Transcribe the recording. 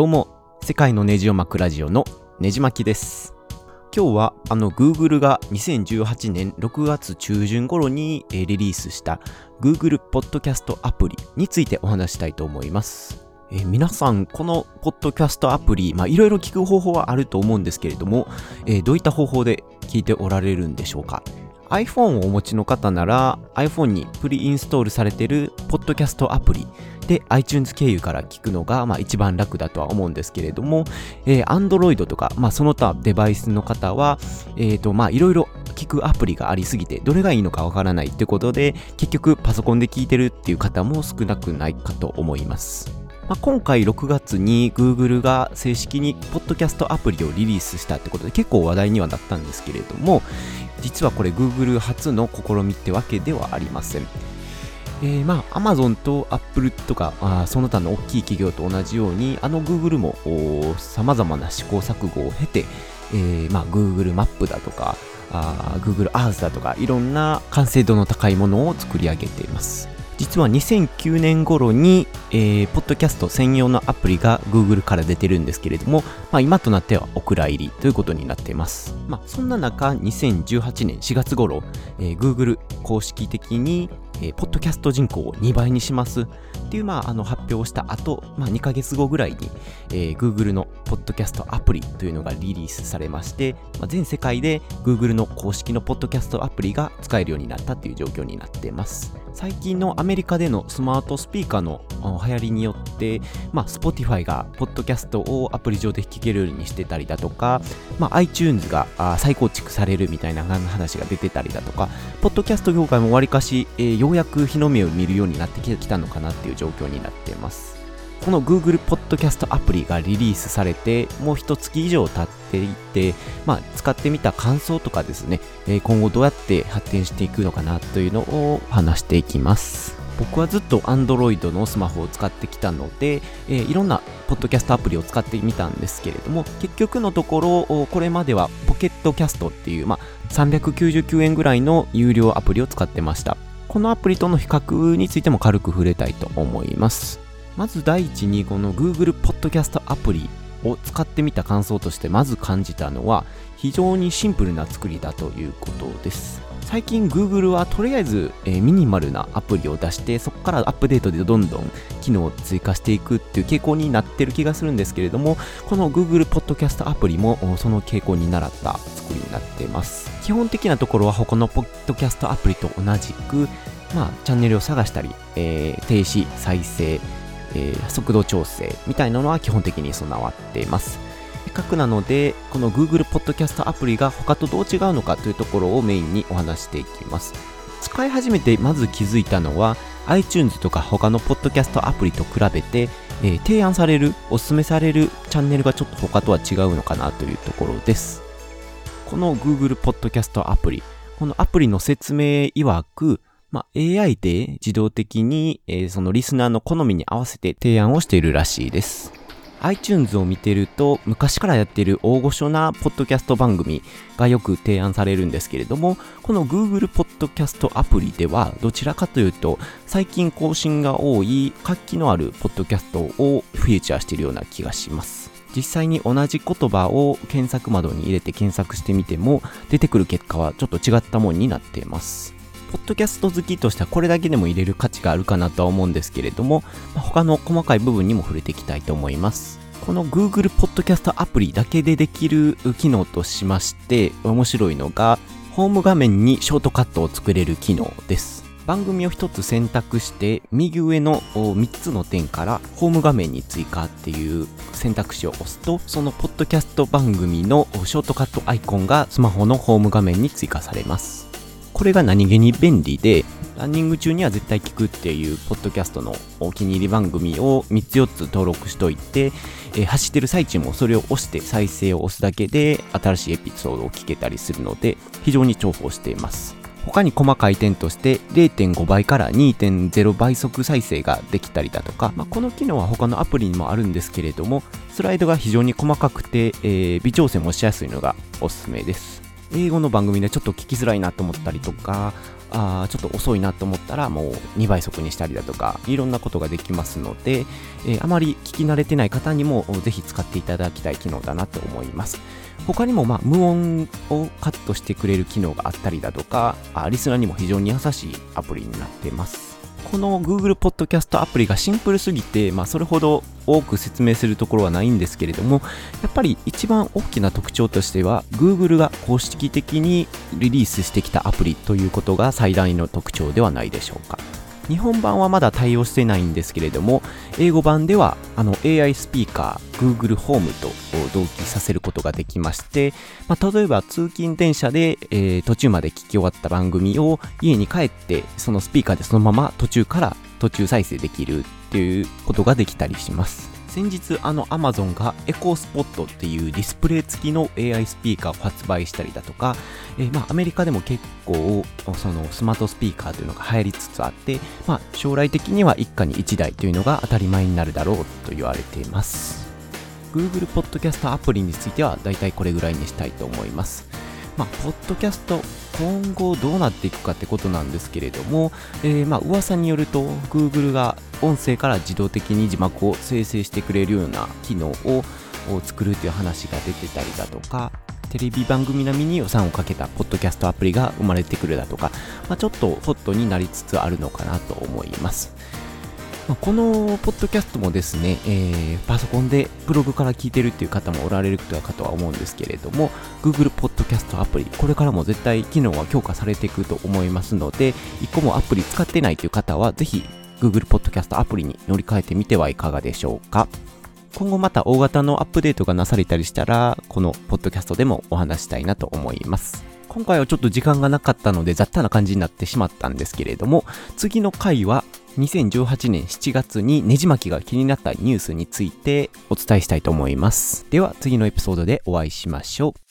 どうも、世界のネジを巻くラジオのネジ巻きです。今日はあの Google が2018年6月中旬頃にリリースした Google Podcast アプリについてお話したいと思います。え皆さん、このポッドキャストアプリ、まあいろいろ聞く方法はあると思うんですけれども、えーどういった方法で聞いておられるんでしょうか？iPhone をお持ちの方なら iPhone にプリインストールされているポッドキャストアプリで iTunes 経由から聞くのが、まあ、一番楽だとは思うんですけれども、えー Android とか、まあ、その他デバイスの方は、いろいろ聞くアプリがありすぎて、どれがいいのかわからないってことで、結局パソコンで聞いてるっていう方も少なくないかと思います。まあ、今回6月に Google が正式にポッドキャストアプリをリリースしたってことで結構話題にはなったんですけれども実はこれ Google 初の試みってわけではありません。えー、まあ Amazon と Apple とかあその他の大きい企業と同じようにあの Google もさまざまな試行錯誤を経て、えーまあ、Google マップだとかあ Google Earth だとかいろんな完成度の高いものを作り上げています。実は2009年頃に、えー、ポッドキャスト専用のアプリが Google から出てるんですけれども、まあ、今となってはお蔵入りということになっています。まあ、そんな中、2018年4月頃、えー Google 公式的に、えーポッドキャスト人口を2倍にしますっていう、まあ、あの発表をした後、まあ、2ヶ月後ぐらいに、えー Google のポッドキャストアプリというのがリリースされまして、まあ、全世界で Google の公式のポッドキャストアプリが使えるようになったという状況になっています。最近のアメリカでのスマートスピーカーの流行りによって、まあ、Spotify がポッドキャストをアプリ上で聞けるようにしてたりだとか、まあ、iTunes が再構築されるみたいな話が出てたりだとか、ポッドキャスト業界もわりかし、えーようやく日の目を見るようになってきたのかなっていう状況になっています。この Google ポッドキャストアプリがリリースされて、もう一月以上経っていて、まあ、使ってみた感想とかですね、え今後どうやって発展していくのかなというのを話していきます。僕はずっと Android のスマホを使ってきたので、えーいろんなポッドキャストアプリを使ってみたんですけれども、結局のところ、これまではポケットキャストっていう、まあ、399円ぐらいの有料アプリを使ってました。このアプリとの比較についても軽く触れたいと思います。まず第一にこの Google ポッドキャストアプリを使ってみた感想としてまず感じたのは非常にシンプルな作りだということです。最近 Google はとりあえず、えーミニマルなアプリを出してそこからアップデートでどんどん機能を追加していくっていう傾向になってる気がするんですけれどもこの Google ポッドキャストアプリもその傾向に習った作りになっています基本的なところは他のポッドキャストアプリと同じくまあ、チャンネルを探したり、えー停止、再生、えー速度調整みたいなのは基本的に備わっています。せっかくなので、この Google Podcast アプリが他とどう違うのかというところをメインにお話していきます。使い始めてまず気づいたのは、iTunes とか他のポッドキャストアプリと比べて、えー提案される、おすすめされるチャンネルがちょっと他とは違うのかなというところです。この Google Podcast アプリ、このアプリの説明曰く、まあ、AI で自動的に、えーそのリスナーの好みに合わせて提案をしているらしいです。iTunes を見てると昔からやっている大御所なポッドキャスト番組がよく提案されるんですけれどもこの Google ポッドキャストアプリではどちらかというと最近更新が多い活気のあるポッドキャストをフィーチャーしているような気がします実際に同じ言葉を検索窓に入れて検索してみても出てくる結果はちょっと違ったもんになっていますポッドキャスト好きとしてはこれだけでも入れる価値があるかなとは思うんですけれども、他の細かい部分にも触れていきたいと思います。この Google ポッドキャストアプリだけでできる機能としまして面白いのがホーム画面にショートカットを作れる機能です。番組を一つ選択して右上の3つの点からホーム画面に追加っていう選択肢を押すとそのポッドキャスト番組のショートカットアイコンがスマホのホーム画面に追加されます。これが何気に便利で、ランニング中には絶対聞くっていう、ポッドキャストのお気に入り番組を3つ4つ登録しといて、えー走ってる最中もそれを押して再生を押すだけで、新しいエピソードを聞けたりするので、非常に重宝しています。他に細かい点として0.5倍から2.0倍速再生ができたりだとか、まあ、この機能は他のアプリにもあるんですけれどもスライドが非常に細かくて、えー微調整もしやすいのがおすすめです英語の番組でちょっと聞きづらいなと思ったりとか、あちょっと遅いなと思ったらもう2倍速にしたりだとかいろんなことができますので、えー、あまり聞き慣れてない方にもぜひ使っていただきたい機能だなと思います。他にもまあ無音をカットしてくれる機能があったりだとかあリスナーにも非常に優しいアプリになってます。この Google Podcast アプリがシンプルすぎて、まあ、それほど多く説明するところはないんですけれども、やっぱり一番大きな特徴としては、Google が公式的にリリースしてきたアプリということが最大の特徴ではないでしょうか。日本版はまだ対応してないんですけれども、英語版ではあの AI スピーカー Google ホームと同期させることができまして、まあ、例えば通勤電車で、えー、途中まで聞き終わった番組を家に帰ってそのスピーカーでそのまま途中から途中再生できるっていうことができたりします。先日あの Amazon がエコースポットっていうディスプレイ付きの AI スピーカーを発売したりだとか、えー、まあアメリカでも結構そのスマートスピーカーというのが流行りつつあって、まあ将来的には一家に一台というのが当たり前になるだろうと言われています。Google Podcast アプリについてはだいたいこれぐらいにしたいと思います。まあ、ポッドキャスト今後どうなっていくかってことなんですけれども、えー、まあ噂によると Google が音声から自動的に字幕を生成してくれるような機能を作るという話が出てたりだとかテレビ番組並みに予算をかけたポッドキャストアプリが生まれてくるだとか、まあ、ちょっとホットになりつつあるのかなと思います。ま、このポッドキャストもですね、えー、パソコンでブログから聞いてるっていう方もおられるかとは思うんですけれども、Google Podcast アプリ、これからも絶対機能は強化されていくと思いますので、1個もアプリ使ってないという方は、ぜひ Google Podcast アプリに乗り換えてみてはいかがでしょうか。今後また大型のアップデートがなされたりしたら、このポッドキャストでもお話したいなと思います。今回はちょっと時間がなかったので雑多な感じになってしまったんですけれども、次の回は2018年7月にネジ巻きが気になったニュースについてお伝えしたいと思います。では次のエピソードでお会いしましょう。